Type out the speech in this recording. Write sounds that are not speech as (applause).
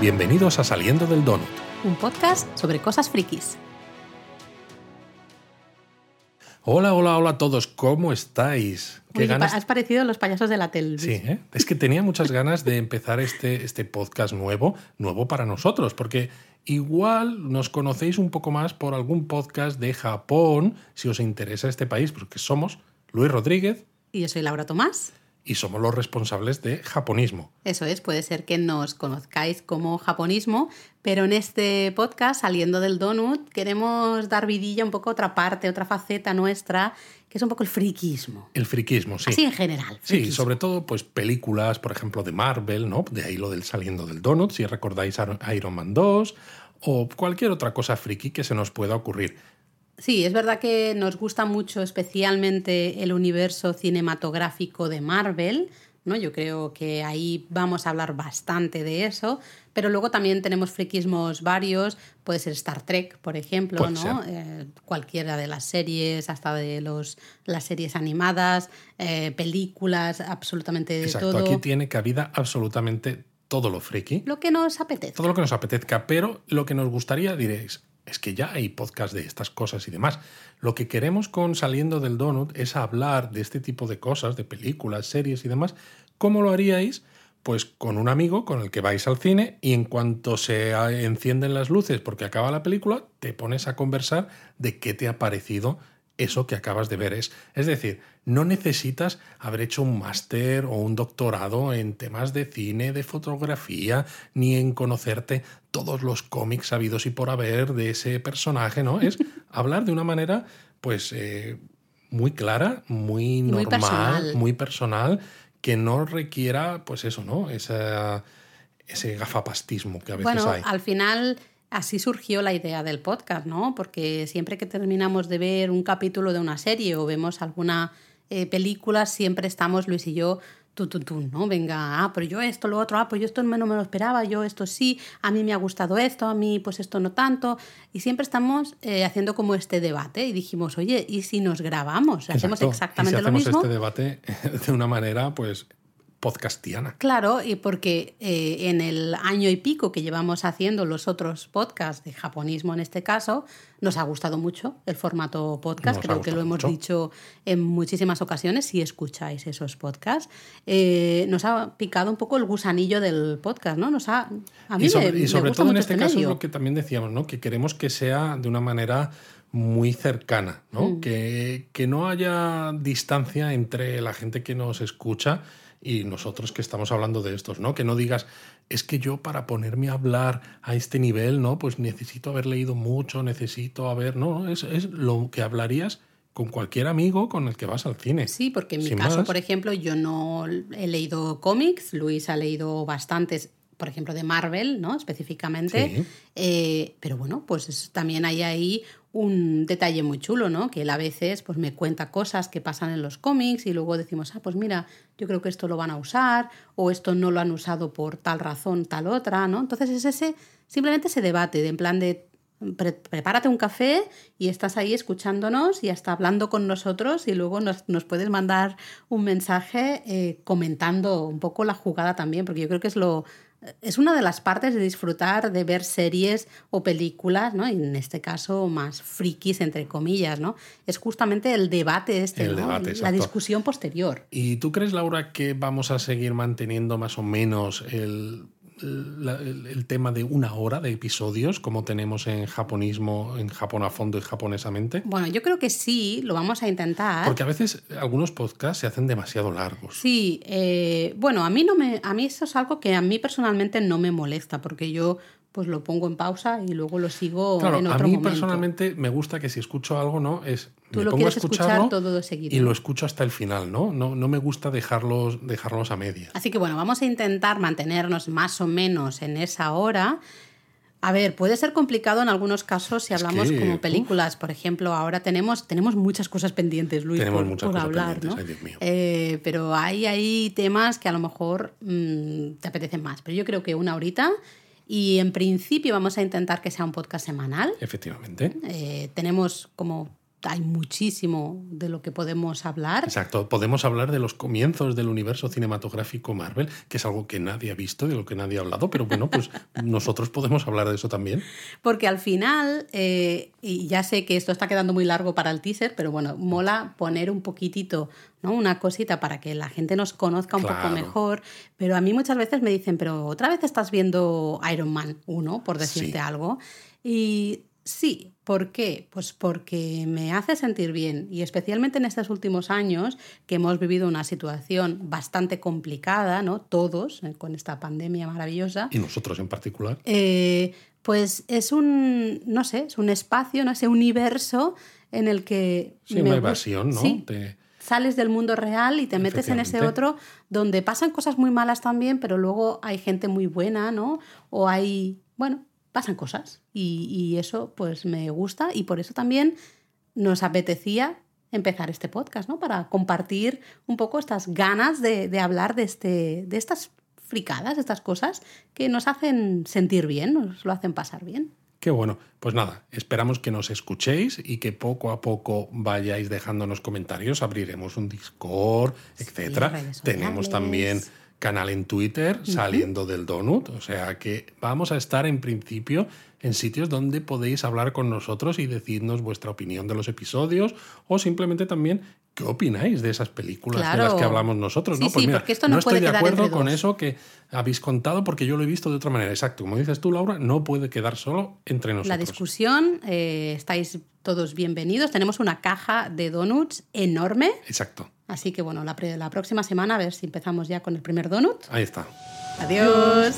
Bienvenidos a Saliendo del Donut. Un podcast sobre cosas frikis. Hola, hola, hola a todos, ¿cómo estáis? ¿Qué ganas... Has parecido los payasos de la tele. Sí, ¿eh? es que tenía muchas ganas de empezar este, este podcast nuevo, nuevo para nosotros, porque igual nos conocéis un poco más por algún podcast de Japón, si os interesa este país, porque somos Luis Rodríguez. Y yo soy Laura Tomás y somos los responsables de japonismo. Eso es, puede ser que nos conozcáis como japonismo, pero en este podcast, saliendo del donut, queremos dar vidilla un poco a otra parte, otra faceta nuestra, que es un poco el friquismo. El friquismo, sí. Así en general. Sí, sobre todo pues películas, por ejemplo, de Marvel, ¿no? De ahí lo del saliendo del donut, si recordáis Iron Man 2 o cualquier otra cosa friki que se nos pueda ocurrir. Sí, es verdad que nos gusta mucho especialmente el universo cinematográfico de Marvel, ¿no? Yo creo que ahí vamos a hablar bastante de eso, pero luego también tenemos friquismos varios, puede ser Star Trek, por ejemplo, ¿no? Eh, cualquiera de las series, hasta de los, las series animadas, eh, películas, absolutamente de Exacto, todo. aquí tiene cabida absolutamente todo lo friki. Lo que nos apetezca. Todo lo que nos apetezca, pero lo que nos gustaría, diréis, es que ya hay podcast de estas cosas y demás. Lo que queremos con Saliendo del Donut es hablar de este tipo de cosas, de películas, series y demás. ¿Cómo lo haríais? Pues con un amigo con el que vais al cine y en cuanto se encienden las luces porque acaba la película, te pones a conversar de qué te ha parecido eso que acabas de ver. Es, es decir, no necesitas haber hecho un máster o un doctorado en temas de cine, de fotografía, ni en conocerte todos los cómics sabidos y por haber de ese personaje, ¿no? Es (laughs) hablar de una manera, pues, eh, muy clara, muy normal, muy personal. muy personal. que no requiera, pues eso, ¿no? Esa, ese gafapastismo que a veces bueno, hay. Al final Así surgió la idea del podcast, ¿no? Porque siempre que terminamos de ver un capítulo de una serie o vemos alguna eh, película, siempre estamos Luis y yo, tú, tú, tú, ¿no? Venga, ah, pero yo esto, lo otro, ah, pues yo esto no me lo esperaba, yo esto sí, a mí me ha gustado esto, a mí pues esto no tanto. Y siempre estamos eh, haciendo como este debate y dijimos, oye, ¿y si nos grabamos? Hacemos exactamente ¿Y si hacemos lo mismo. este debate (laughs) de una manera, pues podcastiana. Claro, y porque eh, en el año y pico que llevamos haciendo los otros podcasts de japonismo en este caso, nos ha gustado mucho el formato podcast. Creo que lo hemos dicho en muchísimas ocasiones si escucháis esos podcasts. Eh, nos ha picado un poco el gusanillo del podcast, ¿no? Nos ha, a mí y sobre, me, y sobre gusta todo en mucho este caso es lo que también decíamos, ¿no? Que queremos que sea de una manera muy cercana, ¿no? Mm. Que, que no haya distancia entre la gente que nos escucha y nosotros que estamos hablando de estos, ¿no? Que no digas, es que yo para ponerme a hablar a este nivel, ¿no? Pues necesito haber leído mucho, necesito haber, no, es, es lo que hablarías con cualquier amigo con el que vas al cine. Sí, porque en mi Sin caso, más. por ejemplo, yo no he leído cómics, Luis ha leído bastantes, por ejemplo, de Marvel, ¿no? Específicamente. Sí. Eh, pero bueno, pues es- también hay ahí un detalle muy chulo, ¿no? Que él a veces pues me cuenta cosas que pasan en los cómics y luego decimos, ah, pues mira, yo creo que esto lo van a usar o esto no lo han usado por tal razón, tal otra, ¿no? Entonces es ese, simplemente ese debate de en plan de pre- prepárate un café y estás ahí escuchándonos y hasta hablando con nosotros y luego nos, nos puedes mandar un mensaje eh, comentando un poco la jugada también, porque yo creo que es lo es una de las partes de disfrutar de ver series o películas, ¿no? En este caso más frikis entre comillas, ¿no? Es justamente el debate este, El ¿no? debate, la discusión posterior. ¿Y tú crees, Laura, que vamos a seguir manteniendo más o menos el, la- el, el tema de una hora de episodios, como tenemos en japonismo, en Japón a fondo y japonesamente? Bueno, yo creo que sí, lo vamos a intentar. Porque a veces algunos podcasts se hacen demasiado largos. Sí, eh, bueno, a mí no me, a mí eso es algo que a mí personalmente no me molesta, porque yo pues lo pongo en pausa y luego lo sigo Claro, en a otro mí momento. personalmente me gusta que si escucho algo, ¿no? Es Tú me lo pongo a escuchar todo de seguido. y lo escucho hasta el final, ¿no? No, no me gusta dejarlos, dejarlos a medias. Así que bueno, vamos a intentar mantenernos más o menos en esa hora. A ver, puede ser complicado en algunos casos si Es hablamos que, como uf. películas. Por ejemplo, ahora tenemos, tenemos muchas cosas pendientes, Luis, Tenemos por, muchas por cosas hablar, ¿no? ay, Dios mío. Eh, pero hay, hay temas que a lo mejor mm, te apetecen más. Pero yo creo que una horita y en principio vamos a intentar que sea un podcast semanal. Efectivamente. Eh, tenemos como hay muchísimo de lo que podemos hablar. Exacto, podemos hablar de los comienzos del universo cinematográfico Marvel, que es algo que nadie ha visto, de lo que nadie ha hablado, pero bueno, pues (laughs) nosotros podemos hablar de eso también. Porque al final, eh, y ya sé que esto está quedando muy largo para el teaser, pero bueno, mola poner un poquitito, ¿no? Una cosita para que la gente nos conozca un poco mejor. Pero a mí muchas veces me dicen, pero otra vez estás viendo Iron Man 1, por decirte algo. Y Sí, ¿por qué? Pues porque me hace sentir bien y especialmente en estos últimos años que hemos vivido una situación bastante complicada, ¿no? Todos, eh, con esta pandemia maravillosa. Y nosotros en particular. Eh, pues es un, no sé, es un espacio, ¿no? Ese universo en el que... Sí, una evasión, ¿no? Sales del mundo real y te metes en ese otro donde pasan cosas muy malas también, pero luego hay gente muy buena, ¿no? O hay, bueno, pasan cosas y, eso pues me gusta y por eso también nos apetecía empezar este podcast, ¿no? Para compartir un poco estas ganas de, hablar de, este, de estas fricadas, de estas cosas que nos hacen sentir bien, nos lo hacen pasar bien. Qué bueno. Pues nada, esperamos que nos escuchéis y que poco a poco vayáis dejándonos comentarios. Abriremos un Discord, etcétera. Tenemos también canal en Twitter saliendo del donut. O sea que vamos a estar en principio en sitios donde podéis hablar con nosotros y decirnos vuestra opinión de los episodios o simplemente también qué opináis de esas películas de las que hablamos nosotros. ¿no? Pues mira, no, estoy de acuerdo con eso que habéis contado porque yo lo he visto de otra manera. Exacto, como dices tú, Laura, no puede quedar solo entre nosotros. La discusión, eh, estáis todos bienvenidos. Tenemos una caja de donuts enorme. Exacto. Así que bueno, la, la próxima semana a ver si empezamos ya con el primer donut. Ahí está. Adiós.